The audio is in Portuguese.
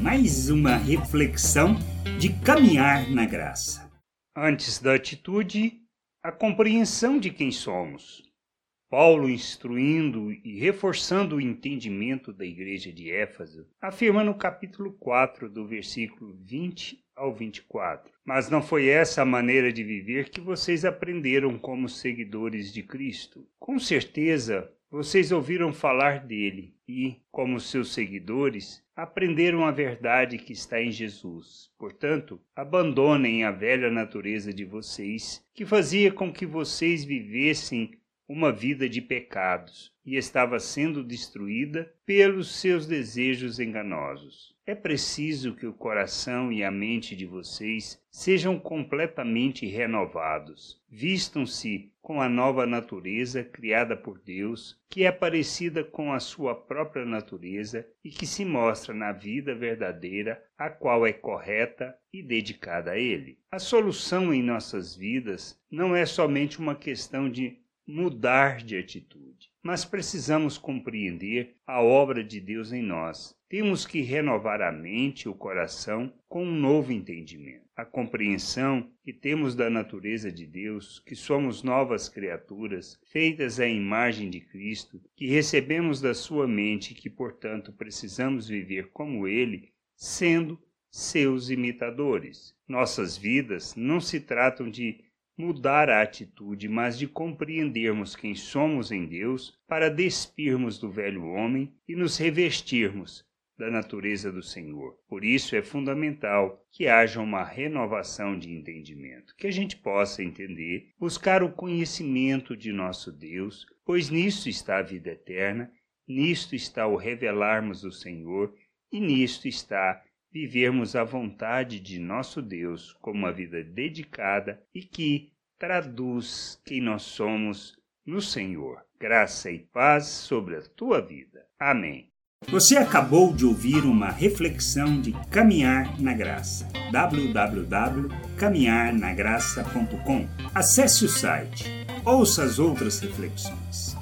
mais uma reflexão de caminhar na graça. Antes da atitude, a compreensão de quem somos. Paulo, instruindo e reforçando o entendimento da igreja de Éfeso, afirma no capítulo 4, do versículo 20 ao 24. Mas não foi essa a maneira de viver que vocês aprenderam como seguidores de Cristo. Com certeza, vocês ouviram falar dele e, como seus seguidores, aprenderam a verdade que está em Jesus. Portanto, abandonem a velha natureza de vocês, que fazia com que vocês vivessem uma vida de pecados e estava sendo destruída pelos seus desejos enganosos. É preciso que o coração e a mente de vocês sejam completamente renovados. Vistam-se com a nova natureza criada por Deus, que é parecida com a sua própria natureza e que se mostra na vida verdadeira, a qual é correta e dedicada a Ele. A solução em nossas vidas não é somente uma questão de mudar de atitude. Mas precisamos compreender a obra de Deus em nós. Temos que renovar a mente e o coração com um novo entendimento. A compreensão que temos da natureza de Deus, que somos novas criaturas, feitas à imagem de Cristo, que recebemos da sua mente e que, portanto, precisamos viver como Ele, sendo seus imitadores. Nossas vidas não se tratam de mudar a atitude, mas de compreendermos quem somos em Deus para despirmos do velho homem e nos revestirmos da natureza do Senhor. Por isso é fundamental que haja uma renovação de entendimento, que a gente possa entender, buscar o conhecimento de nosso Deus, pois nisto está a vida eterna, nisto está o revelarmos o Senhor e nisto está vivermos a vontade de nosso Deus como uma vida dedicada e que traduz quem nós somos no Senhor. Graça e paz sobre a tua vida. Amém. Você acabou de ouvir uma reflexão de Caminhar na Graça. www.caminharnagraça.com. Acesse o site. Ouça as outras reflexões.